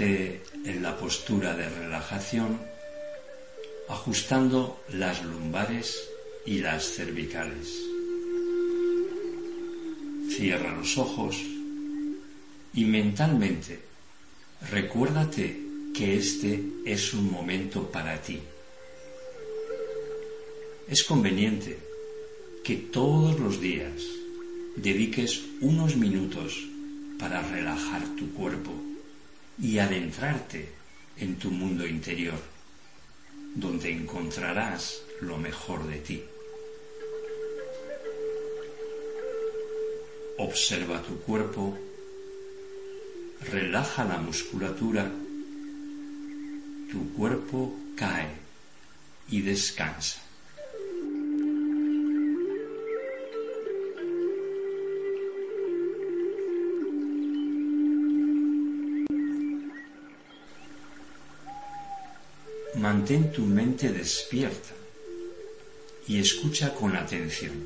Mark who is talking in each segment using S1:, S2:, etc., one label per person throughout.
S1: En la postura de relajación, ajustando las lumbares y las cervicales. Cierra los ojos y mentalmente recuérdate que este es un momento para ti. Es conveniente que todos los días dediques unos minutos para relajar tu cuerpo y adentrarte en tu mundo interior, donde encontrarás lo mejor de ti. Observa tu cuerpo, relaja la musculatura, tu cuerpo cae y descansa. Mantén tu mente despierta y escucha con atención.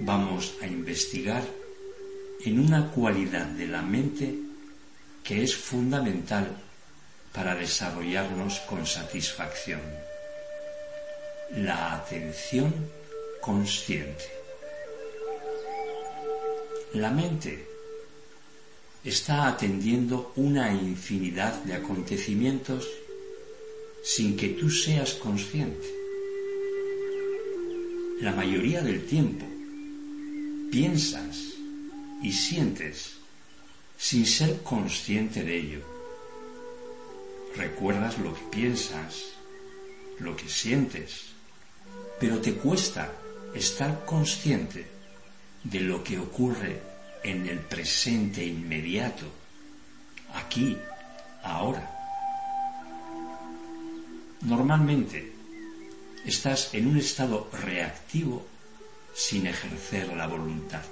S1: Vamos a investigar en una cualidad de la mente que es fundamental para desarrollarnos con satisfacción. La atención consciente. La mente está atendiendo una infinidad de acontecimientos sin que tú seas consciente. La mayoría del tiempo piensas y sientes sin ser consciente de ello. Recuerdas lo que piensas, lo que sientes, pero te cuesta estar consciente de lo que ocurre en el presente inmediato, aquí, ahora. Normalmente estás en un estado reactivo sin ejercer la voluntad.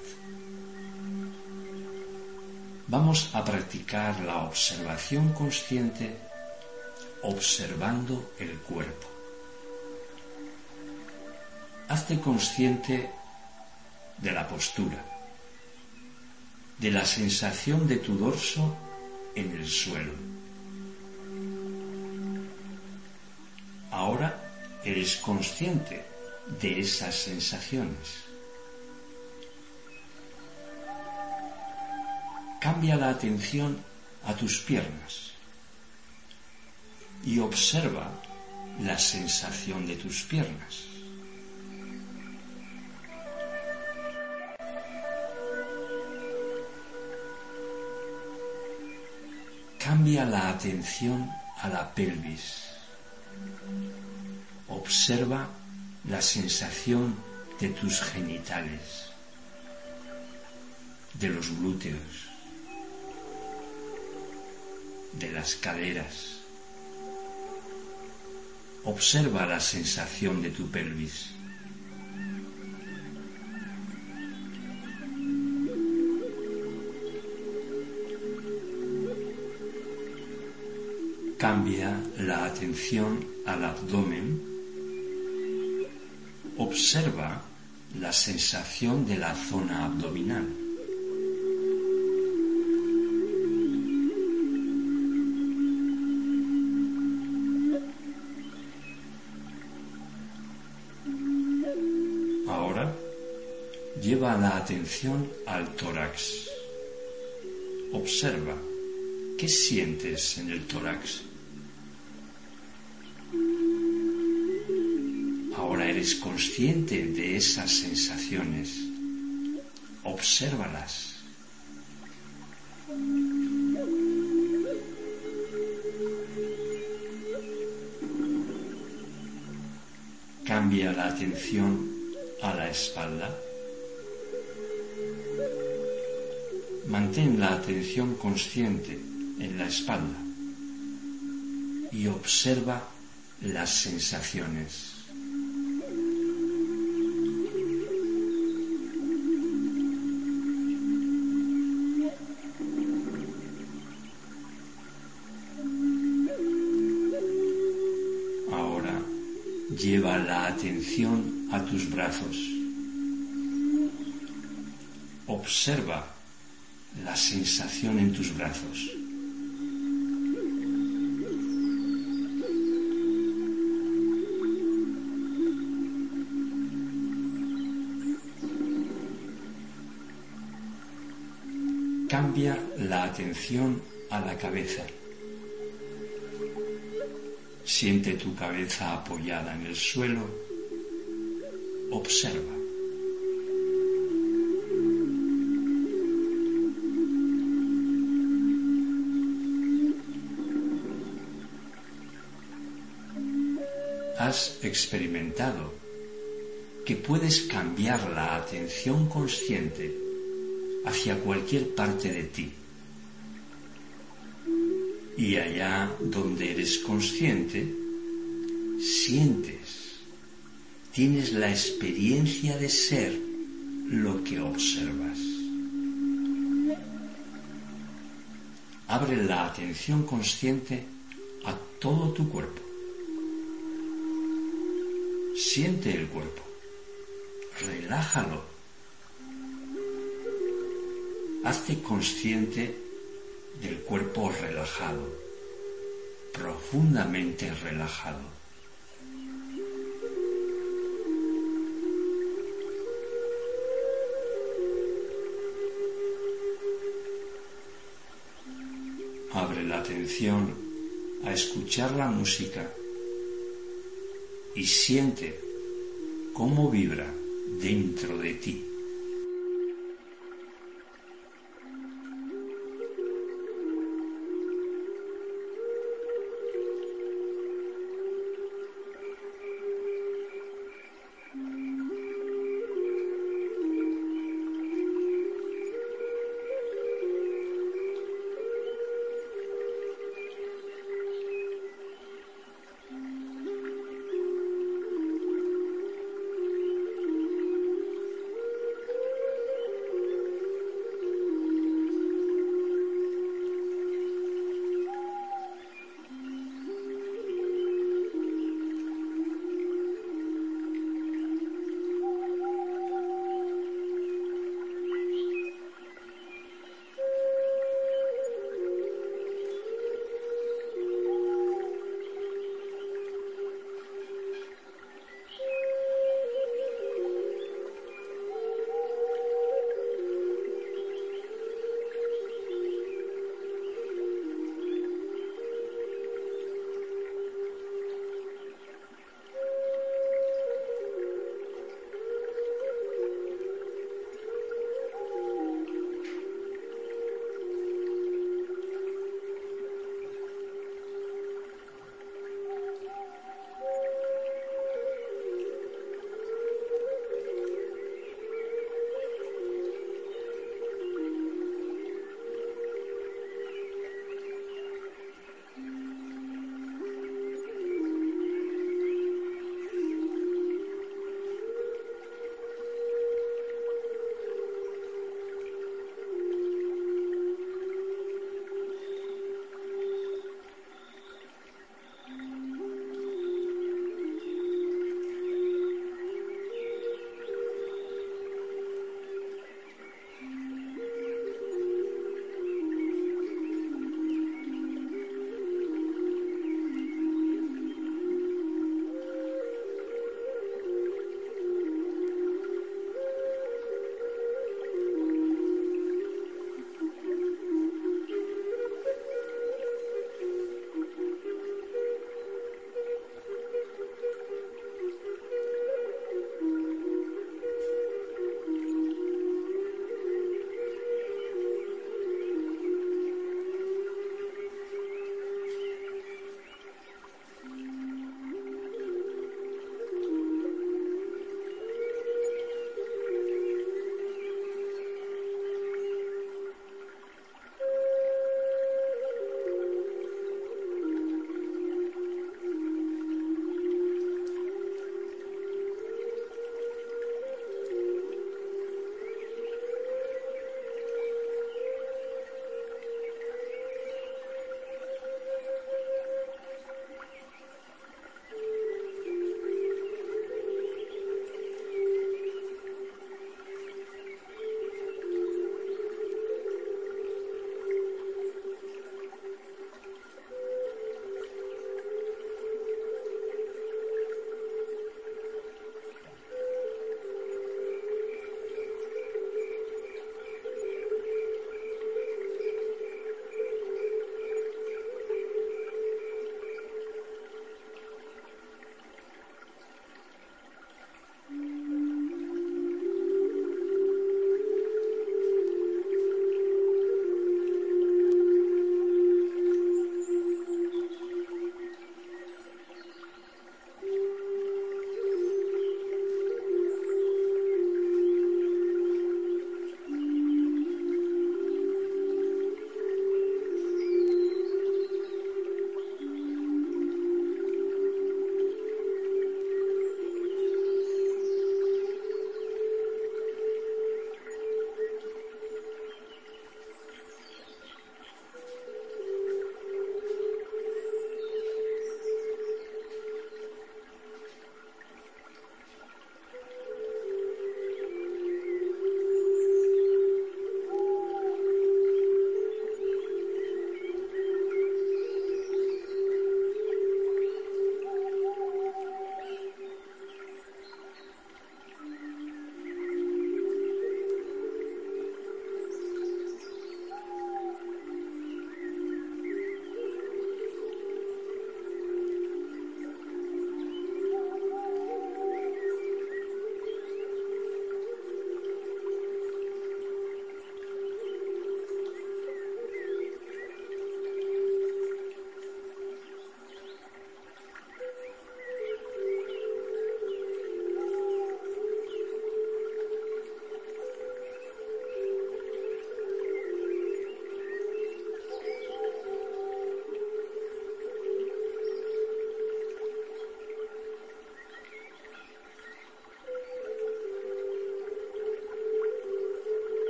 S1: Vamos a practicar la observación consciente observando el cuerpo. Hazte consciente de la postura, de la sensación de tu dorso en el suelo Ahora eres consciente de esas sensaciones. Cambia la atención a tus piernas y observa la sensación de tus piernas. Cambia la atención a la pelvis Observa la sensación de tus genitales, de los glúteos, de las caderas. Observa la sensación de tu pelvis. Cambia la atención al abdomen. Observa la sensación de la zona abdominal. Ahora lleva la atención al tórax. Observa qué sientes en el tórax. Eres consciente de esas sensaciones, obsérvalas. Cambia la atención a la espalda. Mantén la atención consciente en la espalda y observa las sensaciones. lleva la atención a tus brazos. Observa la sensación en tus brazos. Cambia la atención a la cabeza. Siente tu cabeza apoyada en el suelo. Observa. Has experimentado que puedes cambiar la atención consciente hacia cualquier parte de ti. Y allá donde eres consciente, sientes, tienes la experiencia de ser lo que observas. Abre la atención consciente a todo tu cuerpo. Siente el cuerpo. Relájalo. Hazte consciente del cuerpo relajado, profundamente relajado. Abre la atención a escuchar la música y siente cómo vibra dentro de ti.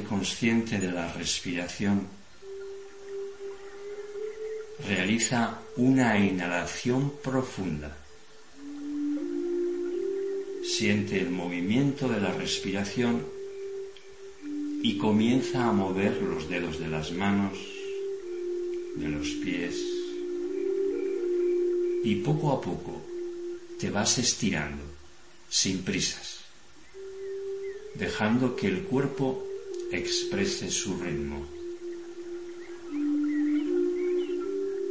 S1: Consciente de la respiración. Realiza una inhalación profunda. Siente el movimiento de la respiración y comienza a mover los dedos de las manos, de los pies y poco a poco te vas estirando sin prisas, dejando que el cuerpo exprese su ritmo.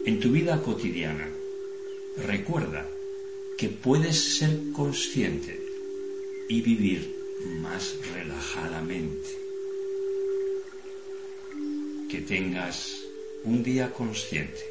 S1: En tu vida cotidiana, recuerda que puedes ser consciente y vivir más relajadamente. Que tengas un día consciente.